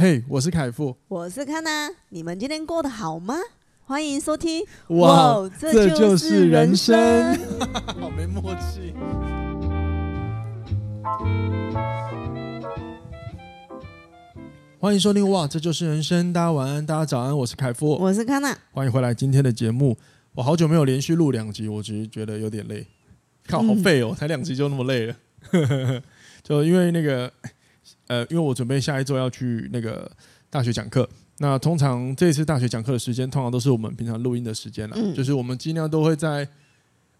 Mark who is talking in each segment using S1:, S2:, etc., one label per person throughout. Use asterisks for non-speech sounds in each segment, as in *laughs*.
S1: 嘿，我是凯富，
S2: 我是康娜，你们今天过得好吗？欢迎收听。
S1: 哇，哇这就是人生，*laughs* 好没默契。欢迎收听，哇，这就是人生。大家晚安，大家早安，我是凯富，
S2: 我是康娜，
S1: 欢迎回来今天的节目。我好久没有连续录两集，我只是觉得有点累，靠，好废哦，才两集就那么累了。*laughs* 就因为那个。呃，因为我准备下一周要去那个大学讲课，那通常这次大学讲课的时间，通常都是我们平常录音的时间了，嗯、就是我们尽量都会在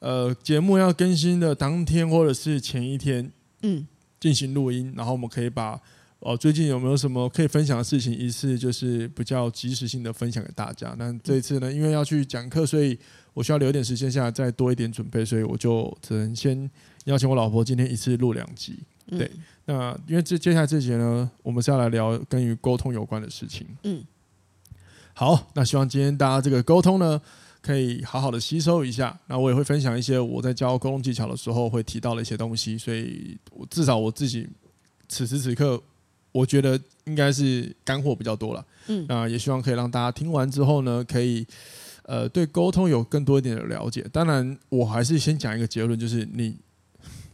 S1: 呃节目要更新的当天或者是前一天，嗯，进行录音，然后我们可以把哦、呃、最近有没有什么可以分享的事情，一次就是比较及时性的分享给大家。那这一次呢，因为要去讲课，所以我需要留一点时间下来再多一点准备，所以我就只能先邀请我老婆今天一次录两集，对。嗯那因为这接下来这节呢，我们是要来聊跟与沟通有关的事情。嗯，好，那希望今天大家这个沟通呢，可以好好的吸收一下。那我也会分享一些我在教沟通技巧的时候会提到的一些东西，所以我至少我自己此时此刻，我觉得应该是干货比较多了。嗯，那也希望可以让大家听完之后呢，可以呃对沟通有更多一点的了解。当然，我还是先讲一个结论，就是你。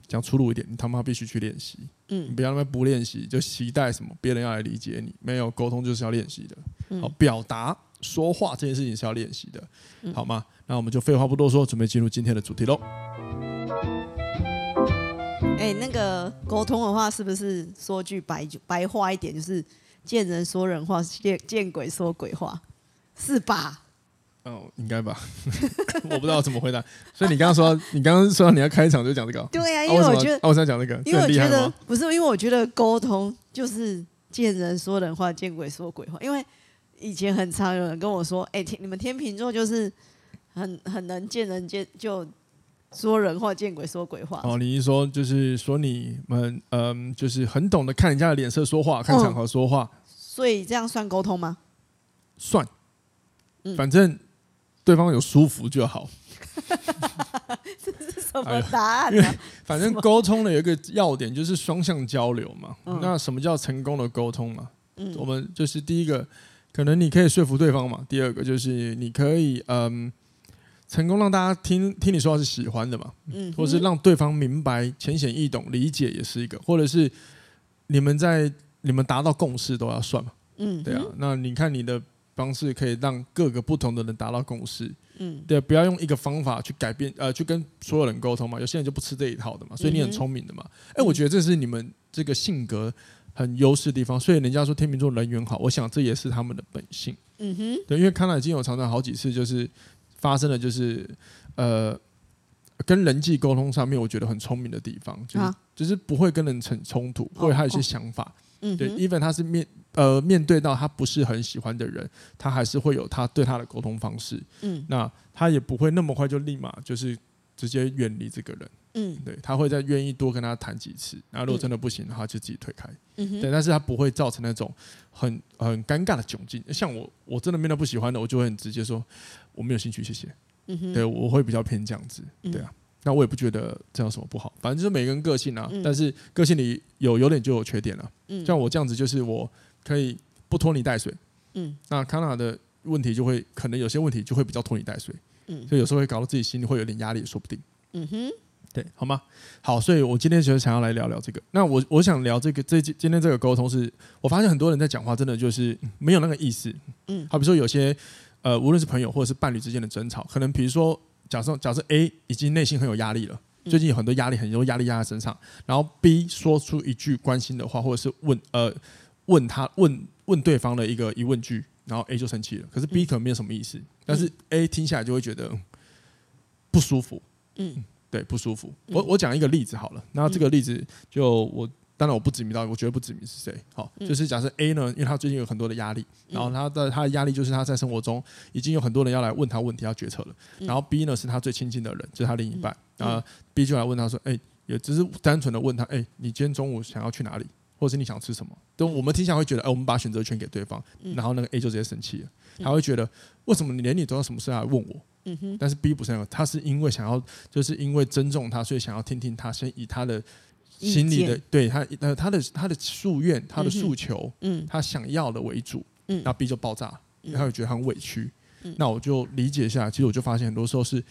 S1: 讲粗鲁一点，你他妈必须去练习。嗯，你不要那么不练习，就期待什么别人要来理解你。没有沟通就是要练习的。嗯、好，表达说话这件事情是要练习的，嗯、好吗？那我们就废话不多说，准备进入今天的主题喽。
S2: 哎、欸，那个沟通的话，是不是说句白白话一点，就是见人说人话，见见鬼说鬼话，是吧？
S1: 哦，应该吧，*laughs* 我不知道怎么回答。所以你刚刚说，你刚刚说你要开场就讲这个。
S2: 对呀、啊，因为我觉得，
S1: 啊、我想讲这个，
S2: 因为我觉得不是，因为我觉得沟通就是见人说人话，见鬼说鬼话。因为以前很常有人跟我说，哎、欸，你们天秤座就是很很能见人见就说人话，见鬼说鬼话。
S1: 哦，你一说就是说你们嗯，就是很懂得看人家的脸色说话，看场合说话。嗯、
S2: 所以这样算沟通吗？
S1: 算，反正。对方有舒服就好。*laughs*
S2: 这是什么答案呢？
S1: 反正沟通的有一个要点就是双向交流嘛。那什么叫成功的沟通嘛？我们就是第一个，可能你可以说服对方嘛。第二个就是你可以嗯，成功让大家听听你说话是喜欢的嘛。嗯，或是让对方明白、浅显易懂、理解也是一个，或者是你们在你们达到共识都要算嘛。嗯，对啊。那你看你的。方式可以让各个不同的人达到共识，嗯，对，不要用一个方法去改变，呃，去跟所有人沟通嘛。有些人就不吃这一套的嘛，所以你很聪明的嘛。哎、嗯，我觉得这是你们这个性格很优势的地方。所以人家说天秤座人缘好，我想这也是他们的本性。嗯哼，对，因为康乃已经有常常好几次就是发生了，就是呃，跟人际沟通上面我觉得很聪明的地方，就是、啊、就是不会跟人成冲突，或者还有些想法。对，even 他是面呃面对到他不是很喜欢的人，他还是会有他对他的沟通方式。嗯，那他也不会那么快就立马就是直接远离这个人。嗯，对，他会再愿意多跟他谈几次。然后如果真的不行的话，就自己退开。嗯哼，对，但是他不会造成那种很很尴尬的窘境。像我，我真的面对不喜欢的，我就会很直接说我没有兴趣，谢谢。嗯哼，对，我会比较偏这样子。对啊。那我也不觉得这样有什么不好，反正就是每个人个性啊。嗯、但是个性里有优点就有缺点了。嗯、像我这样子，就是我可以不拖泥带水。嗯，那康纳的问题就会可能有些问题就会比较拖泥带水。嗯，所以有时候会搞到自己心里会有点压力，说不定。嗯哼，对，好吗？好，所以我今天其实想要来聊聊这个。那我我想聊这个，这今天这个沟通是，我发现很多人在讲话，真的就是没有那个意思。嗯，好比说有些呃，无论是朋友或者是伴侣之间的争吵，可能比如说。假设假设 A 已经内心很有压力了，最近有很多压力，很多压力压在身上。然后 B 说出一句关心的话，或者是问呃问他问问对方的一个疑问句，然后 A 就生气了。可是 B 可能没有什么意思，但是 A 听下来就会觉得不舒服。嗯，对，不舒服。我我讲一个例子好了，那这个例子就我。当然我不指名道姓，我绝对不指名是谁。好，就是假设 A 呢，因为他最近有很多的压力，然后他的他的压力就是他在生活中已经有很多人要来问他问题要决策了。然后 B 呢是他最亲近的人，就是他另一半。然后 B 就来问他说：“哎，也只是单纯的问他，哎，你今天中午想要去哪里，或者是你想吃什么？”都我们听起来会觉得，哎，我们把选择权给对方。然后那个 A 就直接生气了，他会觉得为什么你连你都要什么事来问我？但是 B 不是那样，他是因为想要，就是因为尊重他，所以想要听听他，先以他的。心里的对他呃他的他的夙愿他的诉求，
S2: 嗯，
S1: 他想要的为主，
S2: 嗯，
S1: 那 B 就爆炸，他会觉得很委屈，
S2: 嗯，
S1: 那我就理解一下，其实我就发现很多时候是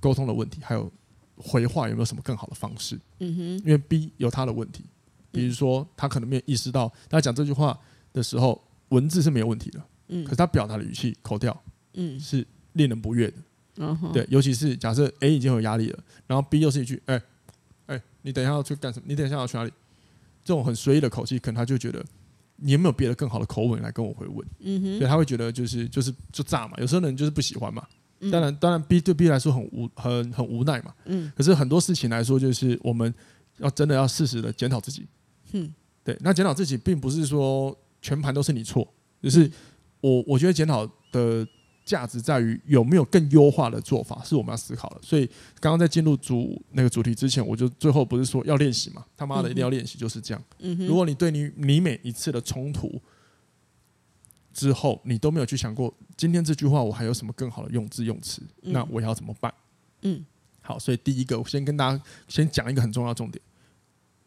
S1: 沟通的问题，还有回话有没有什么更好的方式，
S2: 嗯哼，
S1: 因为 B 有他的问题，比如说他可能没有意识到他讲这句话的时候文字是没有问题的，
S2: 嗯，
S1: 可是他表达的语气口调，
S2: 嗯，
S1: 是令人不悦的，对，尤其是假设 A 已经有压力了，然后 B 又是一句，哎。哎，你等一下要去干什么？你等一下要去哪里？这种很随意的口气，可能他就觉得你有没有别的更好的口吻来跟我回问？
S2: 嗯哼，
S1: 对，他会觉得就是就是就炸嘛。有时候人就是不喜欢嘛。
S2: 嗯、
S1: 当然，当然 B 对 B 来说很无很很无奈嘛。
S2: 嗯。
S1: 可是很多事情来说，就是我们要真的要适时的检讨自己。
S2: 嗯。
S1: 对，那检讨自己，并不是说全盘都是你错，就是我我觉得检讨的。价值在于有没有更优化的做法，是我们要思考的。所以刚刚在进入主那个主题之前，我就最后不是说要练习嘛？他妈的一定要练习，就是这样。
S2: 嗯哼。
S1: 如果你对你你每一次的冲突之后，你都没有去想过今天这句话我还有什么更好的用字用词，那我要怎么办？
S2: 嗯。
S1: 好，所以第一个，我先跟大家先讲一个很重要重点：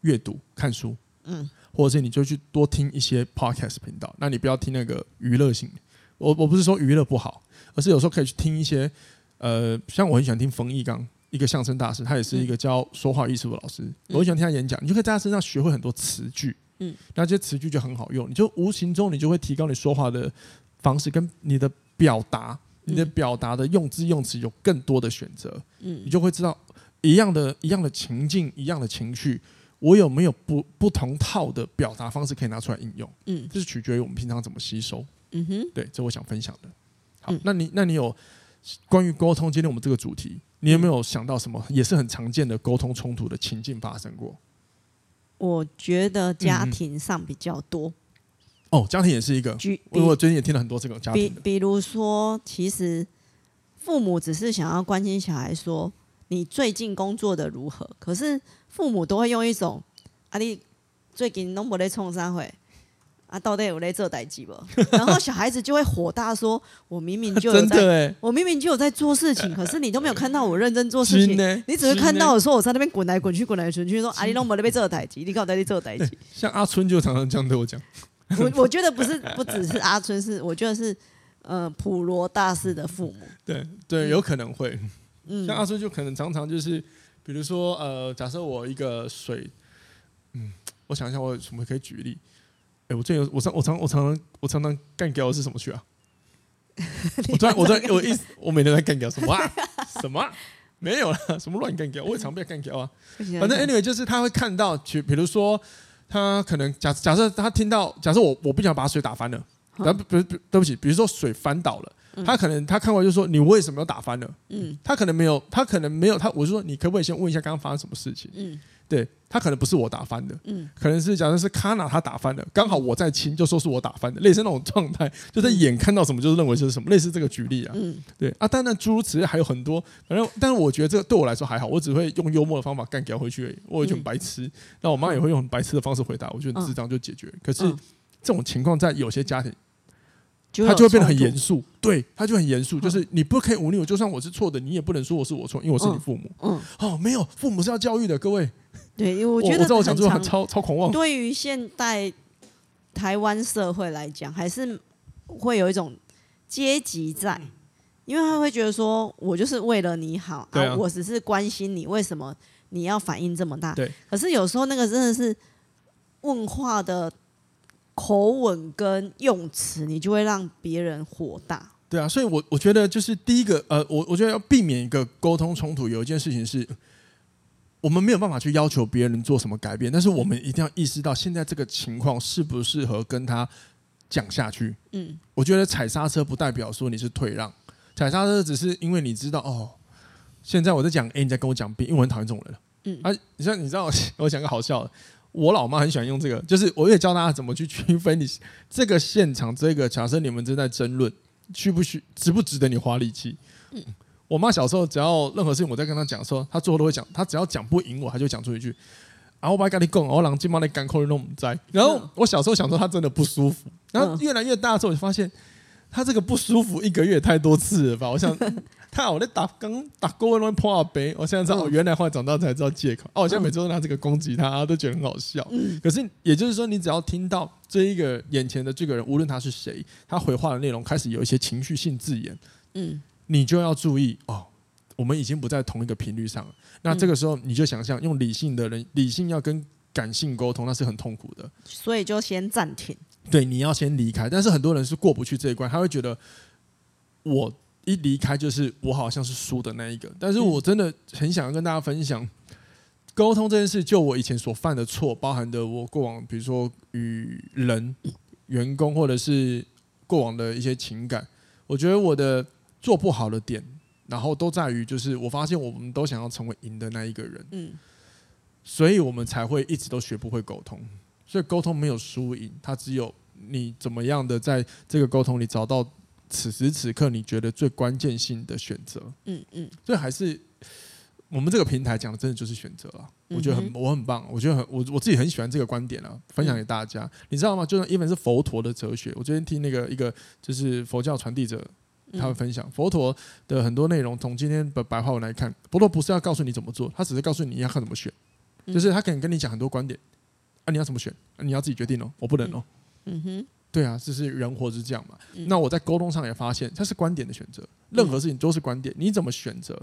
S1: 阅读、看书，
S2: 嗯，
S1: 或者是你就去多听一些 podcast 频道。那你不要听那个娱乐性。我我不是说娱乐不好。而是有时候可以去听一些，呃，像我很喜欢听冯翊纲，一个相声大师，他也是一个教说话艺术的老师。我很喜欢听他演讲，你就可以在他身上学会很多词句，嗯，那这些词句就很好用，你就无形中你就会提高你说话的方式，跟你的表达，你的表达的用字用词有更多的选择，嗯，你就会知道一样的一样的情境，一样的情绪，我有没有不不同套的表达方式可以拿出来应用，嗯，这是取决于我们平常怎么吸收，嗯哼，对，这我想分享的。好，那你那你有关于沟通？今天我们这个主题，你有没有想到什么也是很常见的沟通冲突的情境发生过？
S2: 我觉得家庭上比较多。嗯、
S1: 哦，家庭也是一个。我最近也听了很多这个家庭
S2: 比，比如说，其实父母只是想要关心小孩，说你最近工作的如何？可是父母都会用一种啊，你最近拢无咧创啥会？啊，到底有在做代志不？*laughs* 然后小孩子就会火大说：“我明明就有在，*laughs* 我明明就有在做事情，*laughs* 可是你都没有看到我认真做事情，你只是看到我说我在那边滚来滚去，滚来滚去，说啊，你拢没在被做代志，你搞在你做代志。”
S1: 像阿春就常常这样对我讲。
S2: 我我觉得不是，不只是阿春，是我觉得是呃普罗大师的父母。
S1: 对对，有可能会。嗯，像阿春就可能常常就是，比如说呃，假设我一个水，嗯，我想一下，我有什么可以举例？哎、欸，我最近我常我常我常常我常常干掉的是什么去啊？*laughs* 我突然我突然我意思，我每天在干掉什么啊？*laughs* 什么、啊？没有了，什么乱干掉？我也常被干掉啊。反正 anyway 就是他会看到，去比如说他可能假假设他听到，假设我我不想把水打翻了，然后不是对不起，比如说水翻倒了，他可能他看过来就说你为什么要打翻了？嗯，他可能没有，他可能没有，他我就说你可不可以先问一下刚刚发生什么事情？嗯。对，他可能不是我打翻的，嗯，可能是假设是卡纳他打翻的，刚好我在亲，就说是我打翻的，类似那种状态，就在眼看到什么就是认为是什么，类似这个举例啊，嗯，对啊，当然诸如此类还有很多，反正但是我觉得这个对我来说还好，我只会用幽默的方法干掉回去而已，我就很白痴，那我妈也会用很白痴的方式回答，我觉得智障就解决。可是这种情况在有些家庭，他就会变得很严肃，对，他就很严肃，就是你不可以忤逆我，就算我是错的，你也不能说我是我错，因为我是你父母，嗯，哦，没有，父母是要教育的，各位。*laughs*
S2: 对，因为我觉得
S1: 很超超狂妄。
S2: 对于现代台湾社会来讲，还是会有一种阶级在，因为他会觉得说，我就是为了你好，啊，我只是关心你，为什么你要反应这么大？
S1: 对。
S2: 可是有时候那个真的是问话的口吻跟用词，你就会让别人火大。
S1: 对啊，所以我我觉得就是第一个，呃，我我觉得要避免一个沟通冲突，有一件事情是。我们没有办法去要求别人做什么改变，但是我们一定要意识到现在这个情况适不适合跟他讲下去。嗯，我觉得踩刹车不代表说你是退让，踩刹车只是因为你知道哦，现在我在讲 A，你在跟我讲 B，因为我很讨厌这种人。嗯，啊，你像你知道，*laughs* 我讲个好笑的，我老妈很喜欢用这个，就是我也教大家怎么去区分你这个现场这个假设你们正在争论，需不需值不值得你花力气？嗯。我妈小时候，只要任何事情我在跟她讲的时候，她最后都会讲。她只要讲不赢我，她就讲出一句：“啊，我把跟你讲，我让金毛来赶口令弄在。”然后我小时候想说她真的不舒服。然后越来越大的时候，我就发现他这个不舒服一个月太多次了吧？我想。看我在打刚打过问问破二杯，我现在知道，我原来后来长大才知道借口。哦，我现在每次都拿这个攻击他，都觉得很好笑。可是也就是说，你只要听到这一个眼前的这个人，无论他是谁，他回话的内容开始有一些情绪性字眼，嗯，你就要注意哦，我们已经不在同一个频率上了。那这个时候，你就想象用理性的人，理性要跟感性沟通，那是很痛苦的。
S2: 所以就先暂停。
S1: 对，你要先离开。但是很多人是过不去这一关，他会觉得我。一离开就是我好像是输的那一个，但是我真的很想要跟大家分享沟通这件事。就我以前所犯的错，包含的我过往，比如说与人、员工或者是过往的一些情感，我觉得我的做不好的点，然后都在于就是我发现我们都想要成为赢的那一个人，嗯，所以我们才会一直都学不会沟通。所以沟通没有输赢，它只有你怎么样的在这个沟通里找到。此时此刻，你觉得最关键性的选择，嗯嗯，所以还是我们这个平台讲的，真的就是选择了。我觉得很，我很棒，我觉得很，我我自己很喜欢这个观点啊，分享给大家。你知道吗？就算一本是佛陀的哲学，我昨天听那个一个就是佛教传递者，他会分享佛陀的很多内容。从今天的白话文来看，佛陀不是要告诉你怎么做，他只是告诉你要看怎么选，就是他可能跟你讲很多观点啊，你要怎么选，你要自己决定哦，我不能哦，嗯哼。对啊，就是人活是这样嘛。嗯、那我在沟通上也发现，它是观点的选择。任何事情都是观点，你怎么选择？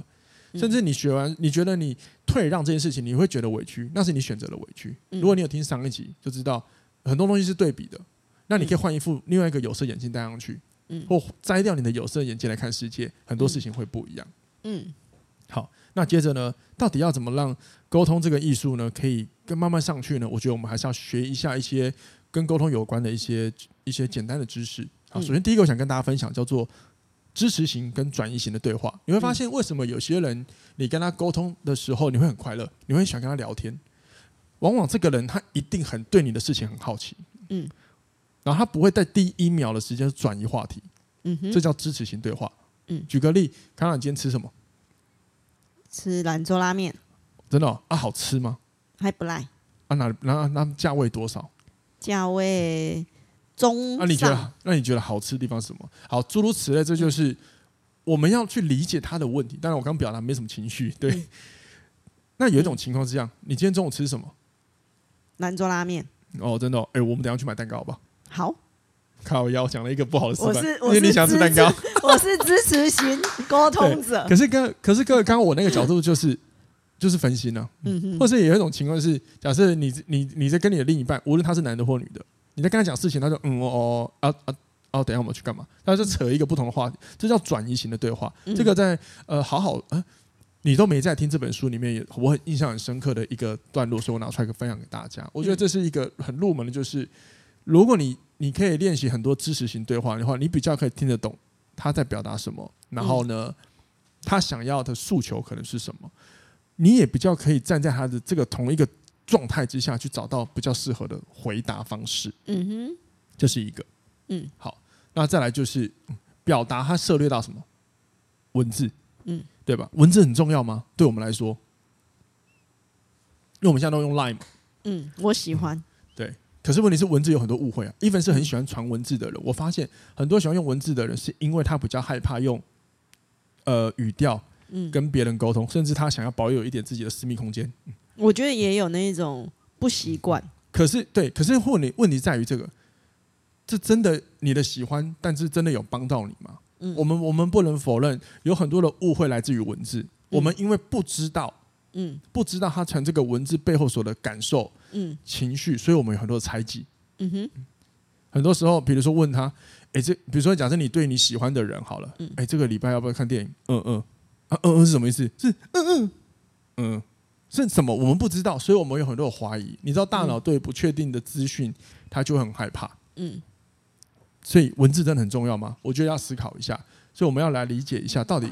S1: 甚至你学完，你觉得你退让这件事情，你会觉得委屈，那是你选择的委屈。如果你有听上一集，就知道很多东西是对比的。那你可以换一副另外一个有色眼镜戴上去，或摘掉你的有色眼镜来看世界，很多事情会不一样。嗯，好，那接着呢，到底要怎么让沟通这个艺术呢，可以更慢慢上去呢？我觉得我们还是要学一下一些。跟沟通有关的一些一些简单的知识啊，首先第一个我想跟大家分享叫做支持型跟转移型的对话。你会发现为什么有些人你跟他沟通的时候你会很快乐，你会想跟他聊天，往往这个人他一定很对你的事情很好奇，嗯，然后他不会在第一秒的时间转移话题，嗯哼，这叫支持型对话。嗯，举个例，康康你今天吃什么？
S2: 吃兰州拉面。
S1: 真的哦？啊，好吃吗？
S2: 还不赖。
S1: 啊，那那那价位多少？
S2: 价位中，那、啊、
S1: 你觉得？那你觉得好吃的地方是什么？好，诸如此类，这就是我们要去理解他的问题。当然，我刚表达没什么情绪。对，嗯、那有一种情况是这样：你今天中午吃什么？
S2: 兰州拉面。
S1: 哦，真的、哦？哎、欸，我们等下去买蛋糕好不好？
S2: 好。
S1: 靠腰讲了一个不好的示范，
S2: 我是
S1: 因为你想吃蛋糕。
S2: 我是支持型沟通者。
S1: 可是跟可是各位，刚刚我那个角度就是。就是分心了，嗯哼，或是有一种情况是，假设你你你在跟你的另一半，无论他是男的或女的，你在跟他讲事情，他说嗯哦哦啊啊哦，等一下我们去干嘛？他就扯一个不同的话题，这叫转移型的对话。这个在呃好好呃，你都没在听这本书里面，也我很印象很深刻的一个段落，所以我拿出来分享给大家。我觉得这是一个很入门的，就是如果你你可以练习很多知识型对话的话，你比较可以听得懂他在表达什么，然后呢，他想要的诉求可能是什么。你也比较可以站在他的这个同一个状态之下去找到比较适合的回答方式。嗯哼，这是一个。嗯，好，那再来就是表达他涉猎到什么文字，嗯，对吧？文字很重要吗？对我们来说，因为我们现在都用 Line 嘛。
S2: 嗯，我喜欢。
S1: 对，可是问题是文字有很多误会啊。一份是很喜欢传文字的人，我发现很多喜欢用文字的人，是因为他比较害怕用呃语调。跟别人沟通，甚至他想要保有一点自己的私密空间。
S2: 我觉得也有那一种不习惯。
S1: 可是，对，可是问题问题在于这个，这真的你的喜欢，但是真的有帮到你吗？嗯，我们我们不能否认，有很多的误会来自于文字。我们因为不知道，嗯，不知道他传这个文字背后所的感受，嗯，情绪，所以我们有很多的猜忌。嗯哼，很多时候，比如说问他，哎，这比如说假设你对你喜欢的人好了，哎，这个礼拜要不要看电影？嗯嗯。啊嗯嗯是什么意思？是嗯嗯嗯是什么？我们不知道，所以我们有很多的怀疑。你知道，大脑对不确定的资讯，它就很害怕。嗯，所以文字真的很重要吗？我觉得要思考一下。所以我们要来理解一下，到底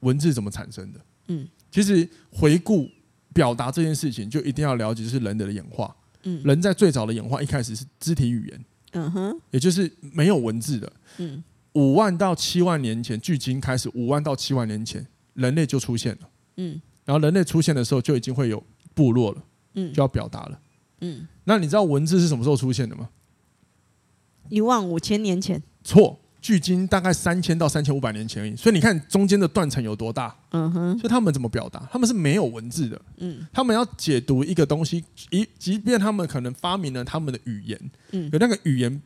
S1: 文字怎么产生的？嗯，其实回顾表达这件事情，就一定要了解，就是人的演化。嗯，人在最早的演化一开始是肢体语言。嗯哼，也就是没有文字的。嗯，五万到七万年前，距今开始五万到七万年前。人类就出现了，嗯，然后人类出现的时候就已经会有部落了，嗯，就要表达了，嗯，那你知道文字是什么时候出现的吗？
S2: 一万五千年前。
S1: 错，距今大概三千到三千五百年前而已，所以你看中间的断层有多大？
S2: 嗯哼。
S1: 所以他们怎么表达？他们是没有文字的。
S2: 嗯。
S1: 他们要解读一个东西，一即便他们可能发明了他们的语言，嗯，有那个语言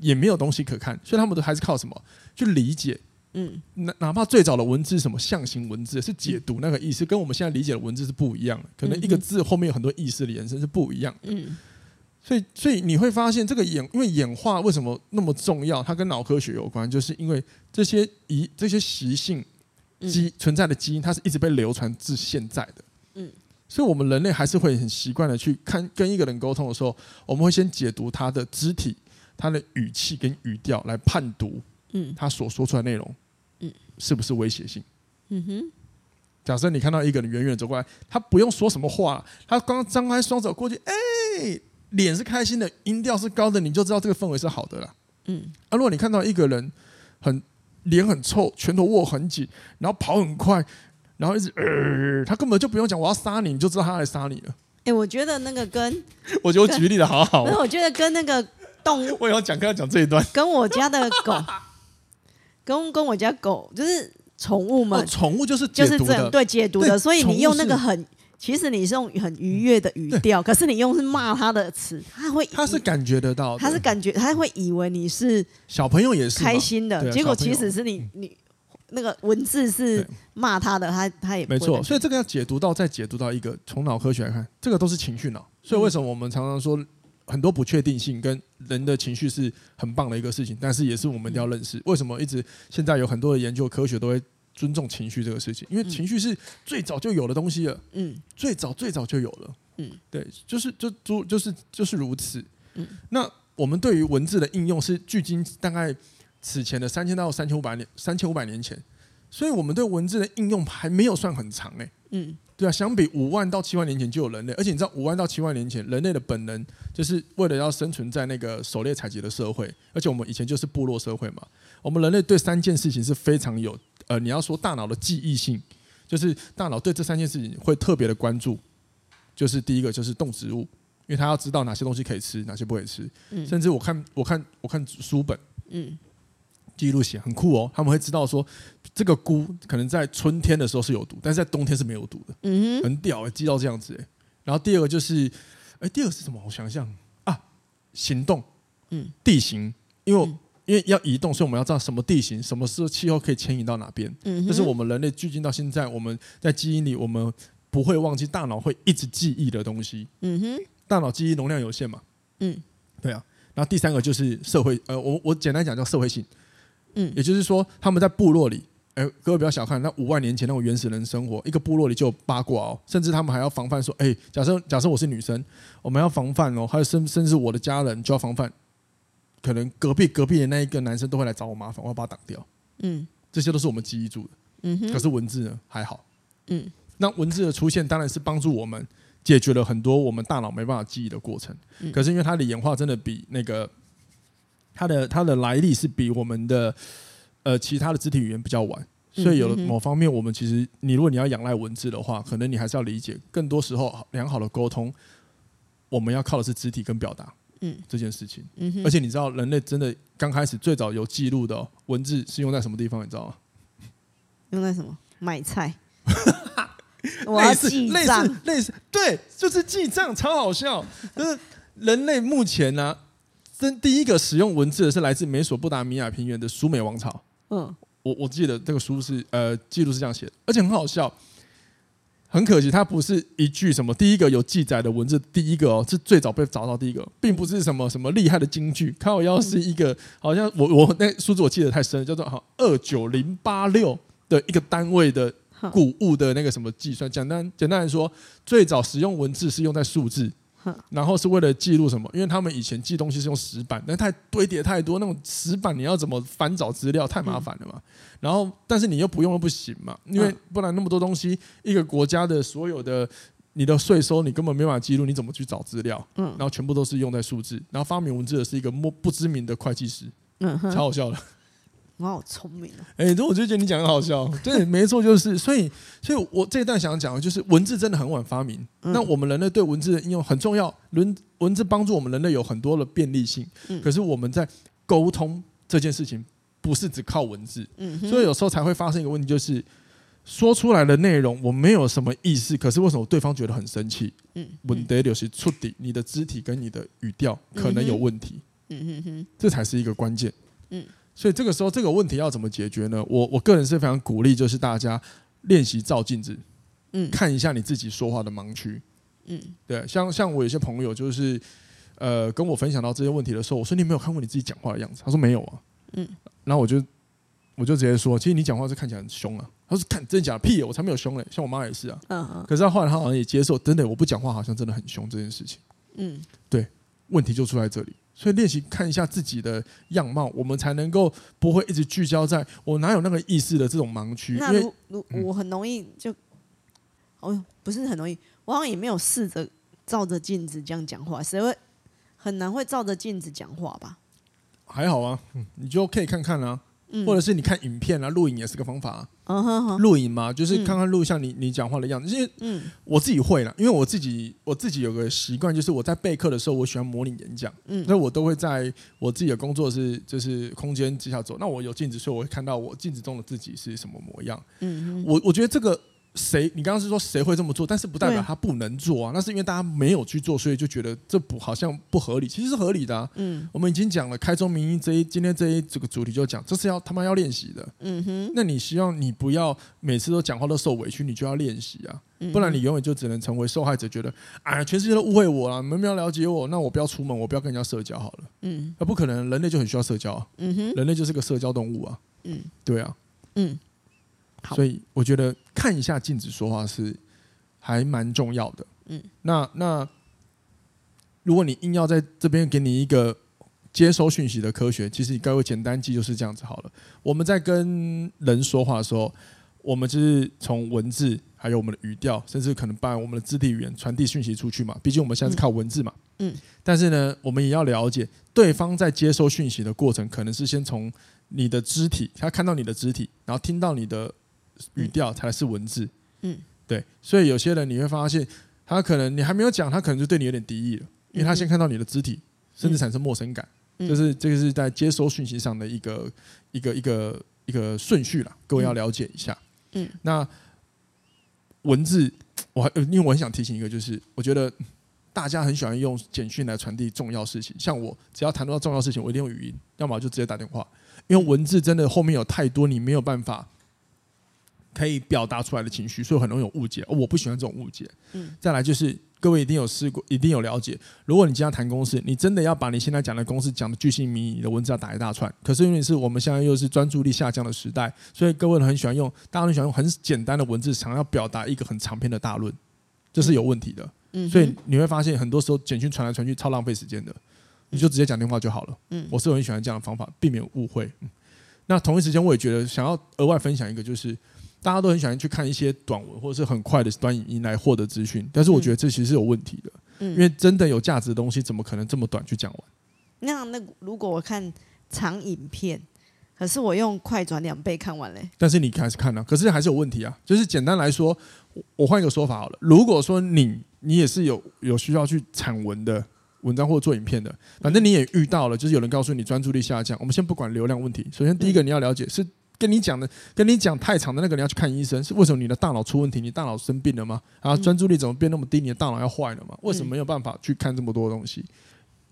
S1: 也没有东西可看，所以他们都还是靠什么去理解？嗯。哪哪怕最早的文字什么象形文字，是解读那个意思，跟我们现在理解的文字是不一样的。可能一个字后面有很多意思的延伸是不一样的。嗯。所以，所以你会发现，这个演，因为演化为什么那么重要？它跟脑科学有关，就是因为这些遗、这些习性基存在的基因，它是一直被流传至现在的。嗯，所以我们人类还是会很习惯的去看跟一个人沟通的时候，我们会先解读他的肢体、他的语气跟语调来判读，嗯，他所说出来内容，嗯，是不是威胁性？嗯哼。假设你看到一个人远远走过来，他不用说什么话，他刚刚张开双手过去，哎、欸。脸是开心的，音调是高的，你就知道这个氛围是好的了。嗯，啊，如果你看到一个人很脸很臭，拳头握很紧，然后跑很快，然后一直呃，他根本就不用讲我要杀你，你就知道他来杀你了。
S2: 哎、欸，我觉得那个跟 *laughs*
S1: 我觉得我举例的好好。
S2: 那我觉得跟那个动物，*laughs*
S1: 我也要讲，跟他讲这一段。
S2: 跟我家的狗，*laughs* 跟跟我家狗就是宠物们，
S1: 宠、哦、物就是就是这
S2: 对解读的，所以你用那个很。其实你是用很愉悦的语调，可是你用是骂他的词，他会
S1: 他是感觉得到，
S2: 他是感觉他会以为你是
S1: 小朋友也是
S2: 开心的，结果其实是你你那个文字是骂他的，他他也
S1: 没错。所以这个要解读到，再解读到一个从脑科学来看，这个都是情绪脑。所以为什么我们常常说很多不确定性跟人的情绪是很棒的一个事情，但是也是我们一定要认识为什么一直现在有很多的研究科学都会。尊重情绪这个事情，因为情绪是最早就有的东西了。嗯，最早最早就有了。嗯，对，就是就就就是就是如此。嗯，那我们对于文字的应用是距今大概此前的三千到三千五百年，三千五百年前，所以我们对文字的应用还没有算很长哎。嗯，对啊，相比五万到七万年前就有人类，而且你知道五万到七万年前人类的本能就是为了要生存在那个狩猎采集的社会，而且我们以前就是部落社会嘛，我们人类对三件事情是非常有。呃，你要说大脑的记忆性，就是大脑对这三件事情会特别的关注，就是第一个就是动植物，因为他要知道哪些东西可以吃，哪些不可以吃。嗯、甚至我看我看我看书本，嗯，记录写很酷哦，他们会知道说这个菇可能在春天的时候是有毒，但是在冬天是没有毒的。嗯哼，很屌哎，记到这样子哎。然后第二个就是，哎，第二个是什么？我想想啊，行动，嗯，地形，因为。嗯因为要移动，所以我们要知道什么地形，什么时候气候可以迁移到哪边。嗯哼，这是我们人类距今到现在，我们在基因里我们不会忘记，大脑会一直记忆的东西。嗯哼，大脑记忆容量有限嘛。嗯，对啊。然后第三个就是社会，呃，我我简单讲叫社会性。嗯，也就是说他们在部落里，哎，各位不要小看那五万年前那种原始人生活，一个部落里就有八卦哦，甚至他们还要防范说，哎，假设假设我是女生，我们要防范哦，还有甚甚至我的家人就要防范。可能隔壁隔壁的那一个男生都会来找我麻烦，我要把他挡掉。嗯，这些都是我们记忆住的。嗯哼，可是文字呢还好。嗯，那文字的出现当然是帮助我们解决了很多我们大脑没办法记忆的过程。嗯，可是因为它的演化真的比那个它的它的来历是比我们的呃其他的肢体语言比较晚，所以有了某方面我们其实你如果你要仰赖文字的话，可能你还是要理解，更多时候良好的沟通，我们要靠的是肢体跟表达。嗯，这件事情，嗯哼，而且你知道，人类真的刚开始最早有记录的文字是用在什么地方？你知道吗？
S2: 用在什么？买菜。*laughs* 我要记账，类似
S1: 类似，对，就是记账，超好笑。*laughs* 就是人类目前呢、啊，真第一个使用文字的是来自美索不达米亚平原的苏美王朝。嗯，我我记得这个书是呃记录是这样写的，而且很好笑。很可惜，它不是一句什么第一个有记载的文字，第一个哦，是最早被找到第一个，并不是什么什么厉害的金句。靠腰是一个，好像我我那数字我记得太深了，叫做好二九零八六的一个单位的谷物的那个什么计算。简单简单来说，最早使用文字是用在数字。然后是为了记录什么？因为他们以前记东西是用石板，但太堆叠太多，那种石板你要怎么翻找资料太麻烦了嘛。然后，但是你又不用又不行嘛，因为不然那么多东西，一个国家的所有的你的税收你根本没办法记录，你怎么去找资料？嗯，然后全部都是用在数字。然后发明文字的是一个莫不知名的会计师，嗯，超好笑的。
S2: 我好聪明啊！
S1: 哎，这我就觉得你讲的好笑。对，没错，就是所以，所以我这一段想讲的就是文字真的很晚发明。嗯、那我们人类对文字的应用很重要，文文字帮助我们人类有很多的便利性。嗯、可是我们在沟通这件事情不是只靠文字。
S2: 嗯，
S1: 所以有时候才会发生一个问题，就是说出来的内容我没有什么意思，可是为什么对方觉得很生气？
S2: 嗯，
S1: 问题就是出底，你的肢体跟你的语调可能有问题。
S2: 嗯哼哼，
S1: 这才是一个关键。
S2: 嗯，
S1: 所以这个时候这个问题要怎么解决呢？我我个人是非常鼓励，就是大家练习照镜子，
S2: 嗯，
S1: 看一下你自己说话的盲区。
S2: 嗯，
S1: 对，像像我有些朋友就是，呃，跟我分享到这些问题的时候，我说你没有看过你自己讲话的样子，他说没有啊，
S2: 嗯，
S1: 然后我就我就直接说，其实你讲话是看起来很凶啊，他说看真的假的？屁，我才没有凶嘞，像我妈也是啊，
S2: 嗯嗯，
S1: 可是他后来他好像也接受，真的我不讲话好像真的很凶这件事情，
S2: 嗯，
S1: 对，问题就出在这里，所以练习看一下自己的样貌，我们才能够不会一直聚焦在我哪有那个意识的这种盲区，
S2: 那如如
S1: 嗯
S2: 我很容易就，哦哟，不是很容易。我好像也没有试着照着镜子这样讲话，谁会很难会照着镜子讲话吧？
S1: 还好啊，你就可以看看啊，
S2: 嗯
S1: 或者是你看影片啊，录影也是个方法啊。录影嘛，就是看看录像你你讲话的样子。因为
S2: 嗯。
S1: 我自己会了，因为我自己我自己有个习惯，就是我在备课的时候，我喜欢模拟演讲，
S2: 嗯。
S1: 那我都会在我自己的工作室就是空间之下走。那我有镜子，所以我会看到我镜子中的自己是什么模样。
S2: 嗯哼，
S1: 我我觉得这个谁，你刚刚是说谁会这么做，但是不代表他不能做啊。那是因为大家没有去做，所以就觉得这不好像不合理，其实是合理的啊。
S2: 嗯
S1: 我们已经讲了开宗明义这一今天这一这个主题就讲，这是要他妈要练习的。
S2: 嗯哼，
S1: 那你希望你不要每次都讲话都受委屈，你就要练习啊，
S2: 嗯
S1: 不然你永远就只能成为受害者，觉得哎，全世界都误会我了，你们没有了解我，那我不要出门，我不要跟人家社交好了。
S2: 嗯
S1: 那不可能，人类就很需要社交啊，
S2: 嗯哼，
S1: 人类就是个社交动物啊。
S2: 嗯
S1: 对啊，
S2: 嗯，好
S1: 所以我觉得看一下镜子说话是还蛮重要的。
S2: 嗯，
S1: 那那如果你硬要在这边给你一个接收讯息的科学，其实你该会简单记就是这样子好了。我们在跟人说话的时候，我们就是从文字，还有我们的语调，甚至可能把我们的肢体语言传递讯息出去嘛。毕竟我们现在是靠文字嘛。
S2: 嗯。
S1: 但是呢，我们也要了解，对方在接收讯息的过程，可能是先从你的肢体，他看到你的肢体，然后听到你的语调，才是文字。
S2: 嗯。
S1: 对，所以有些人你会发现，他可能你还没有讲，他可能就对你有点敌意了，因为他先看到你的肢体，甚至产生陌生感。
S2: 嗯、
S1: 就是这个是在接收讯息上的一个一个一个一个顺序啦，各位要了解一下。
S2: 嗯，
S1: 那文字，我还因为我很想提醒一个，就是我觉得大家很喜欢用简讯来传递重要事情，像我只要谈到重要事情，我一定用语音，要么就直接打电话，因为文字真的后面有太多你没有办法可以表达出来的情绪，所以很容易有误解。我不喜欢这种误解。
S2: 嗯，
S1: 再来就是。各位一定有试过，一定有了解。如果你今天谈公事，你真的要把你现在讲的公事讲的巨细靡遗，你的文字要打一大串。可是因为是我们现在又是专注力下降的时代，所以各位很喜欢用，大家很喜欢用很简单的文字，想要表达一个很长篇的大论，这是有问题的。
S2: 嗯，
S1: 所以你会发现很多时候简讯传来传去超浪费时间的，你就直接讲电话就好了。
S2: 嗯，
S1: 我是很喜欢这样的方法，避免误会。嗯，那同一时间我也觉得想要额外分享一个就是。大家都很喜欢去看一些短文或者是很快的短影音来获得资讯，但是我觉得这其实是有问题的，
S2: 嗯，
S1: 因为真的有价值的东西怎么可能这么短去讲完？
S2: 那那如果我看长影片，可是我用快转两倍看完嘞，
S1: 但是你开始看了，可是还是有问题啊。就是简单来说，我换一个说法好了，如果说你你也是有有需要去产文的文章或者做影片的，反正你也遇到了，就是有人告诉你专注力下降，我们先不管流量问题，首先第一个你要了解是。跟你讲的，跟你讲太长的那个，你要去看医生，是为什么？你的大脑出问题？你大脑生病了吗？啊专注力怎么变那么低？你的大脑要坏了吗？为什么没有办法去看这么多东西？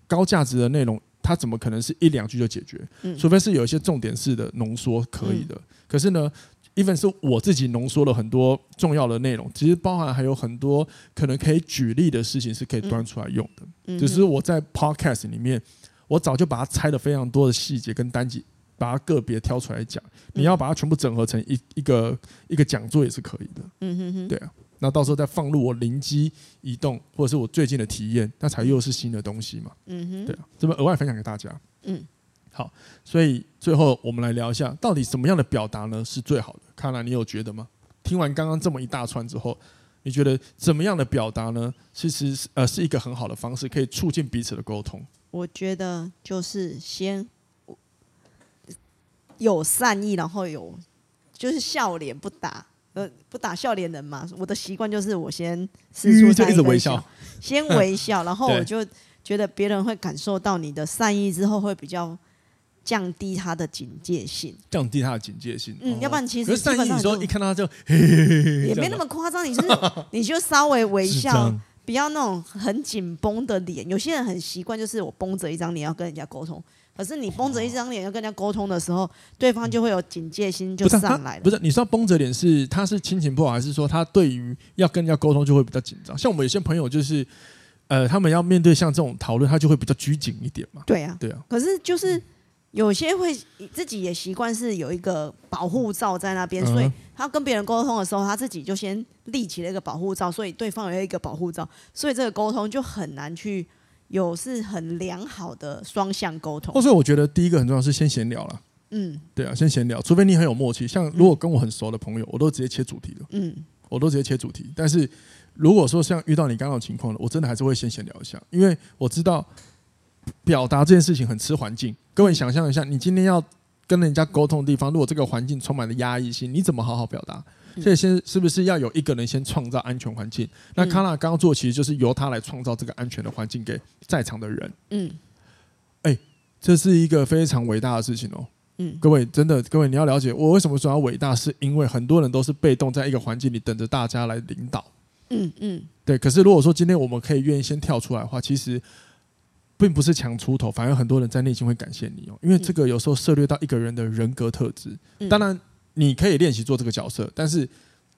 S1: 高价值的内容，它怎么可能是一两句就解决？除非是有一些重点式的浓缩可以的。可是呢，even 是我自己浓缩了很多重要的内容，其实包含还有很多可能可以举例的事情是可以端出来用的。只是我在 podcast 里面，我早就把它拆了非常多的细节跟单集。把它个别挑出来讲，你要把它全部整合成一一个一个讲座也是可以的。
S2: 嗯哼哼，
S1: 对啊，那到时候再放入我灵机一动，或者是我最近的体验，那才又是新的东西嘛。
S2: 嗯哼，
S1: 对啊，这么额外分享给大家。
S2: 嗯，
S1: 好，所以最后我们来聊一下，到底什么样的表达呢是最好的？看来你有觉得吗？听完刚刚这么一大串之后，你觉得怎么样的表达呢？其实呃是一个很好的方式，可以促进彼此的沟通。
S2: 我觉得就是先。有善意，然后有就是笑脸不打，呃，不打笑脸人嘛。我的习惯就是我先释出一个微笑，先微笑，*laughs* 然后我就觉得别人会感受到你的善意之后，会比较降低他的警戒性，
S1: 降低他的警戒性。
S2: 嗯，要不然其
S1: 实善意，你说一看到他就
S2: 也没那么夸张，你是你就稍微微笑，不要那种很紧绷的脸。有些人很习惯，就是我绷着一张脸要跟人家沟通。可是你绷着一张脸要跟人家沟通的时候，对方就会有警戒心就上来了。
S1: 不是，你说绷着脸是他是心情不好，还是说他对于要跟人家沟通就会比较紧张？像我们有些朋友就是，呃，他们要面对像这种讨论，他就会比较拘谨一点嘛。
S2: 对啊，
S1: 对啊。
S2: 可是就是有些会自己也习惯是有一个保护罩在那边，嗯、所以他跟别人沟通的时候，他自己就先立起了一个保护罩，所以对方有一个保护罩，所以这个沟通就很难去。有是很良好的双向沟通，
S1: 所以我觉得第一个很重要是先闲聊了。嗯，对啊，先闲聊，除非你很有默契。像如果跟我很熟的朋友，我都直接切主题了。嗯，我都直接切主题。但是如果说像遇到你刚刚的情况了，我真的还是会先闲聊一下，因为我知道表达这件事情很吃环境。各位想象一下，你今天要跟人家沟通的地方，如果这个环境充满了压抑性，你怎么好好表达？所以先是不是要有一个人先创造安全环境？那康纳刚刚做其实就是由他来创造这个安全的环境给在场的人。嗯，哎，这是一个非常伟大的事情哦。嗯，各位真的，各位你要了解，我为什么说要伟大，是因为很多人都是被动在一个环境里等着大家来领导。嗯嗯，对。可是如果说今天我们可以愿意先跳出来的话，其实并不是强出头，反而很多人在内心会感谢你哦，因为这个有时候涉猎到一个人的人格特质。当然。你可以练习做这个角色，但是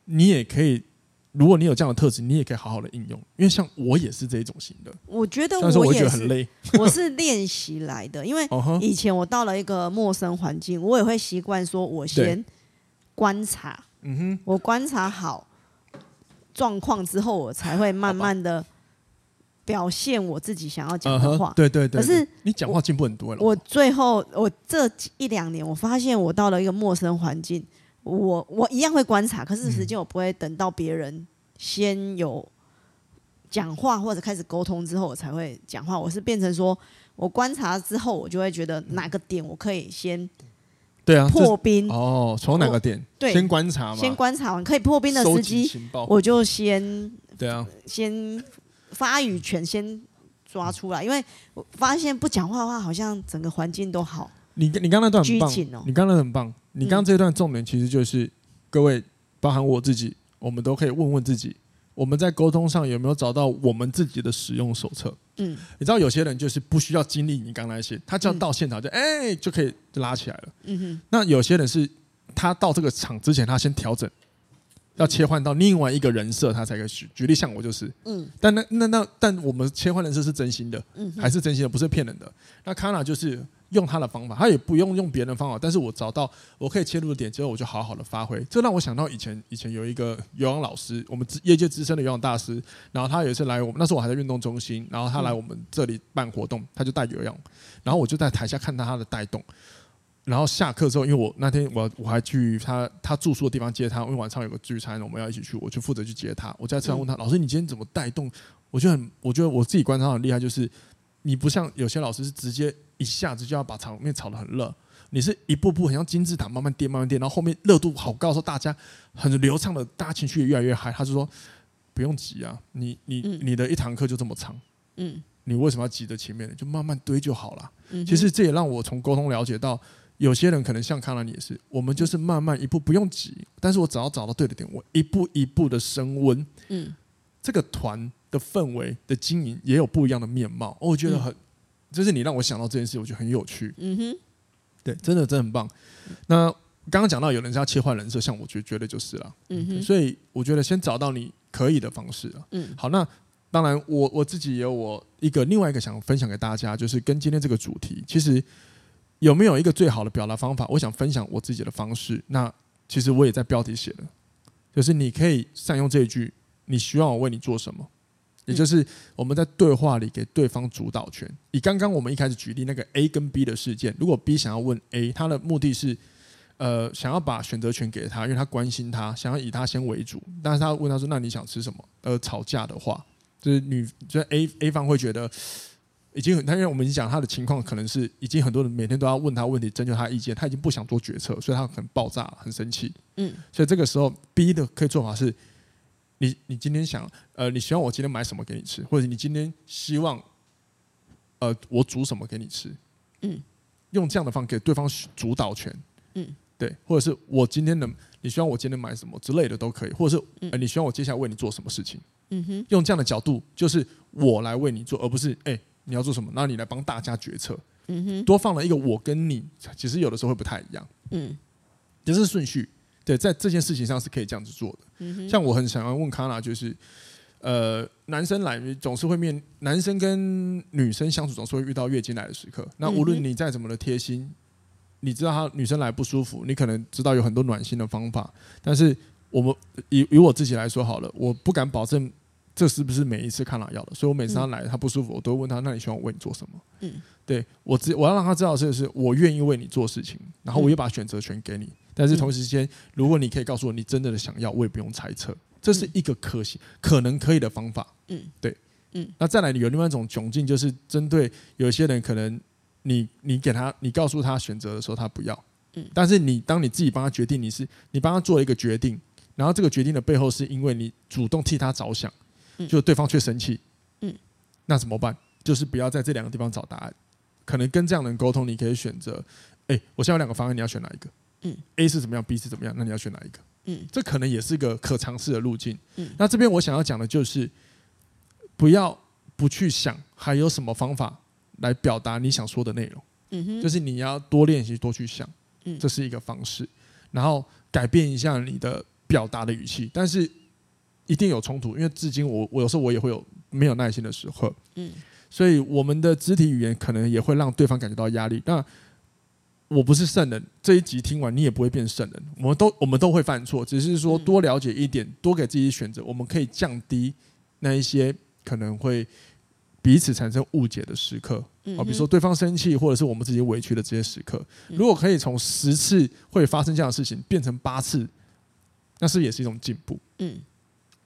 S1: 你也可以，如果你有这样的特质，你也可以好好的应用。因为像我也是这一种型的。
S2: 我觉得我也是，我是练习来的。因为 *laughs* 以前我到了一个陌生环境，我也会习惯说，我先观察。嗯哼，我观察好状况之后，我才会慢慢的。表现我自己想要讲的话，
S1: 对对对。
S2: 可是
S1: 你讲话进步很多了。
S2: 我最后，我这一两年，我发现我到了一个陌生环境，我我一样会观察，可是时间我不会等到别人先有讲话或者开始沟通之后，我才会讲话。我是变成说我观察之后，我就会觉得哪个点我可以先对啊破冰
S1: 哦，从哪个点对先观察嘛，
S2: 先观察完可以破冰的时机，我就先
S1: 对啊
S2: 先。发语权先抓出来，因为我发现不讲话的话，好像整个环境都好。
S1: 你你刚刚那段很棒，哦、你刚刚很棒。你刚刚这段重点其实就是，嗯、各位，包含我自己，我们都可以问问自己，我们在沟通上有没有找到我们自己的使用手册？嗯，你知道有些人就是不需要经历你刚才那些，他只要到现场就哎、嗯、就可以就拉起来了。嗯哼，那有些人是他到这个场之前，他先调整。要切换到另外一个人设，他才可以举举例。像我就是，嗯，但那那那，但我们切换人设是真心的，嗯，还是真心的，不是骗人的。那卡娜就是用他的方法，他也不用用别人的方法，但是我找到我可以切入的点之后，我就好好的发挥。这让我想到以前以前有一个游泳老师，我们业界资深的游泳大师，然后他有一次来我们，那时候我还在运动中心，然后他来我们这里办活动，他就带游泳，然后我就在台下看到他的带动。然后下课之后，因为我那天我我还去他他住宿的地方接他，因为晚上有个聚餐，我们要一起去，我就负责去接他。我在车上问他：“嗯、老师，你今天怎么带动？”我觉得很，我觉得我自己观察很厉害，就是你不像有些老师是直接一下子就要把场面炒得很热，你是一步步很像金字塔慢慢垫慢慢垫，然后后面热度好高的时候，大家很流畅的，大家情绪也越来越嗨。他就说：“不用急啊，你你你的一堂课就这么长，嗯，你为什么要急着前面呢？就慢慢堆就好了。嗯”其实这也让我从沟通了解到。有些人可能像康兰，你也是，我们就是慢慢一步，不用急。但是我只要找到对的点，我一步一步的升温。嗯，这个团的氛围的经营也有不一样的面貌。我觉得很，就是你让我想到这件事，我觉得很有趣。嗯哼，对，真的真的很棒。那刚刚讲到有人是要切换人设，像我觉觉得就是了。嗯哼，所以我觉得先找到你可以的方式啊。嗯，好，那当然我我自己也有我一个另外一个想分享给大家，就是跟今天这个主题其实。有没有一个最好的表达方法？我想分享我自己的方式。那其实我也在标题写了，就是你可以善用这一句：“你希望我为你做什么？”也就是我们在对话里给对方主导权。以刚刚我们一开始举例那个 A 跟 B 的事件，如果 B 想要问 A，他的目的是呃想要把选择权给他，因为他关心他，想要以他先为主。但是他问他说：“那你想吃什么？”呃吵架的话，就是女，就是 A A 方会觉得。已经很，他因为我们已经讲他的情况，可能是已经很多人每天都要问他问题，征求他意见，他已经不想做决策，所以他很爆炸，很生气。嗯，所以这个时候 B 的可以做法是，你你今天想，呃，你希望我今天买什么给你吃，或者你今天希望，呃，我煮什么给你吃？嗯，用这样的方式给对方主导权，
S2: 嗯，
S1: 对，或者是我今天能，你希望我今天买什么之类的都可以，或者是、呃、你希望我接下来为你做什么事情，
S2: 嗯哼，
S1: 用这样的角度，就是我来为你做，而不是哎、欸、你要做什么，那你来帮大家决策，
S2: 嗯哼，
S1: 多放了一个我跟你，其实有的时候会不太一样，
S2: 嗯，
S1: 这是顺序，对，在这件事情上是可以这样子做的，
S2: 嗯哼，
S1: 像我很想要问卡娜，就是。呃，男生来总是会面，男生跟女生相处总是会遇到月经来的时刻。那无论你再怎么的贴心，你知道他女生来不舒服，你可能知道有很多暖心的方法。但是我们以以我自己来说好了，我不敢保证这是不是每一次看了要的，所以我每次他来他不舒服，我都会问他，那你希望我为你做什么？嗯，对我只我要让他知道的是，我愿意为你做事情，然后我也把选择权给你。但是同时间，如果你可以告诉我你真的的想要，我也不用猜测。这是一个可行、可能可以的方法。
S2: 嗯，
S1: 对，
S2: 嗯。
S1: 那再来，有另外一种窘境，就是针对有些人，可能你你给他，你告诉他选择的时候，他不要。
S2: 嗯。
S1: 但是你当你自己帮他决定，你是你帮他做了一个决定，然后这个决定的背后是因为你主动替他着想，就对方却生气。
S2: 嗯。
S1: 那怎么办？就是不要在这两个地方找答案。可能跟这样的人沟通，你可以选择：哎，我现在有两个方案，你要选哪一个？
S2: 嗯。
S1: A 是怎么样？B 是怎么样？那你要选哪一个？
S2: 嗯，
S1: 这可能也是一个可尝试的路径。
S2: 嗯，
S1: 那这边我想要讲的就是，不要不去想还有什么方法来表达你想说的内容。
S2: 嗯哼，
S1: 就是你要多练习，多去想。嗯，这是一个方式。然后改变一下你的表达的语气，但是一定有冲突，因为至今我我有时候我也会有没有耐心的时候。
S2: 嗯，
S1: 所以我们的肢体语言可能也会让对方感觉到压力。那我不是圣人，这一集听完你也不会变圣人。我们都我们都会犯错，只是说多了解一点，多给自己选择，我们可以降低那一些可能会彼此产生误解的时刻。啊，比如说对方生气，或者是我们自己委屈的这些时刻，如果可以从十次会发生这样的事情变成八次，那是也是一种进步。
S2: 嗯，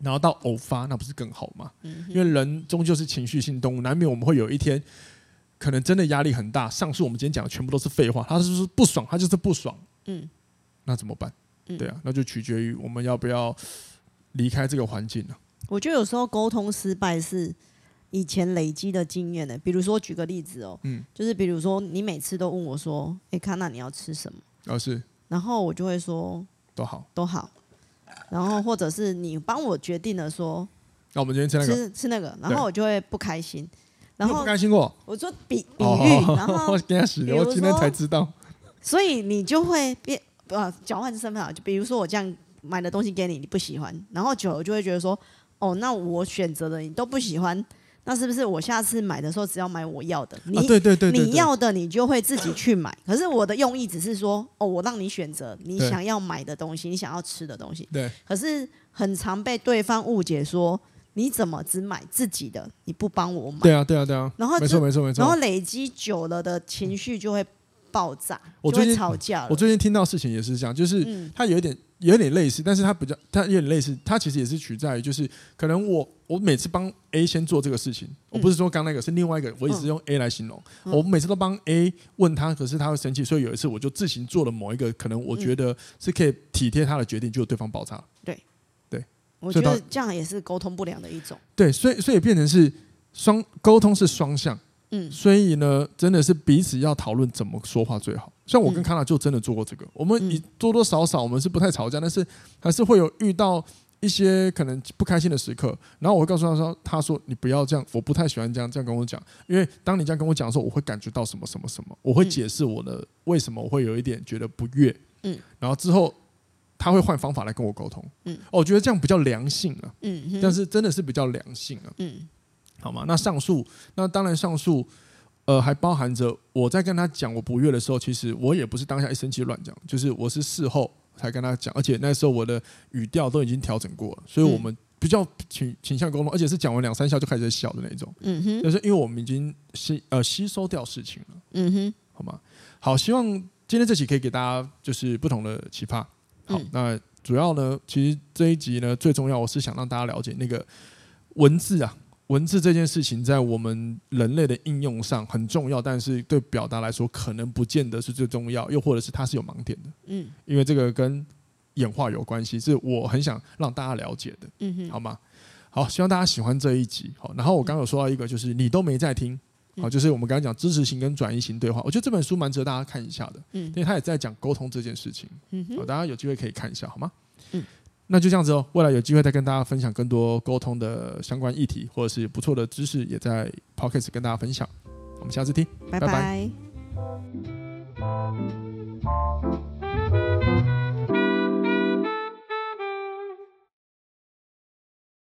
S1: 然后到偶发，那不是更好吗？
S2: 嗯，
S1: 因为人终究是情绪性动物，难免我们会有一天。可能真的压力很大。上述我们今天讲的全部都是废话，他就是不爽，他就是不爽。
S2: 嗯，
S1: 那怎么办？对啊，那就取决于我们要不要离开这个环境了。
S2: 我觉得有时候沟通失败是以前累积的经验呢。比如说举个例子哦，嗯，就是比如说你每次都问我说：“哎，卡娜，你要吃什么？”
S1: 哦，是。
S2: 然后我就会说：“
S1: 都好，
S2: 都好。”然后或者是你帮我决定了说：“
S1: 那我们今天吃那个，
S2: 吃吃那个。”然后我就会不开心。然后
S1: 不开心过，
S2: 我说比比喻，然后 *laughs*
S1: 我今天才知道，
S2: 所以你就会变呃交换身份啊，就比如说我这样买的东西给你，你不喜欢，然后久了就会觉得说，哦，那我选择的你都不喜欢，那是不是我下次买的时候只要买我要的？你
S1: 对对对，
S2: 你要的你就会自己去买。可是我的用意只是说，哦，我让你选择你想要买的东西，你想要吃的东西。
S1: 对。
S2: 可是很常被对方误解说。你怎么只买自己的？你不帮我买？
S1: 对啊，对啊，对啊。
S2: 然后
S1: 没错，没错，没错。
S2: 然后累积久了的情绪就会爆炸，就会吵架了。
S1: 我最近听到事情也是这样，就是他有一点，有点类似，但是它比较，它有点类似，它其实也是取在于，就是可能我我每次帮 A 先做这个事情，我不是说刚那个是另外一个，我一直用 A 来形容。我每次都帮 A 问他，可是他会生气，所以有一次我就自行做了某一个可能我觉得是可以体贴他的决定，就对方爆炸。
S2: 对对。我
S1: 觉
S2: 得这样也是沟通不良的一种。
S1: 对，所以所以变成是双沟通是双向。嗯，所以呢，真的是彼此要讨论怎么说话最好。像我跟卡娜就真的做过这个。我们以多多少少我们是不太吵架，但是还是会有遇到一些可能不开心的时刻。然后我会告诉他说：“他说你不要这样，我不太喜欢这样这样跟我讲，因为当你这样跟我讲的时候，我会感觉到什么什么什么，我会解释我的为什么我会有一点觉得不悦。嗯，然后之后。”他会换方法来跟我沟通，嗯，哦，我觉得这样比较良性啊，嗯，但是真的是比较良性啊，嗯，好吗？那上述，那当然上述，呃，还包含着我在跟他讲我不悦的时候，其实我也不是当下一生气乱讲，就是我是事后才跟他讲，而且那时候我的语调都已经调整过了，所以我们比较倾倾向沟通，而且是讲完两三下就开始笑的那种，嗯哼，就是因为我们已经吸呃吸收掉事情了，嗯哼，好吗？好，希望今天这期可以给大家就是不同的启发。好，那主要呢，其实这一集呢，最重要，我是想让大家了解那个文字啊，文字这件事情在我们人类的应用上很重要，但是对表达来说，可能不见得是最重要，又或者是它是有盲点的。嗯，因为这个跟演化有关系，是我很想让大家了解的。嗯哼，好吗？好，希望大家喜欢这一集。好，然后我刚刚有说到一个，就是你都没在听。好，就是我们刚刚讲支持型跟转移型对话，我觉得这本书蛮值得大家看一下的，嗯，因为他也在讲沟通这件事情，嗯，好，大家有机会可以看一下，好吗？嗯，那就这样子哦，未来有机会再跟大家分享更多沟通的相关议题，或者是不错的知识，也在 Podcast 跟大家分享，我们下次听，拜拜。拜拜。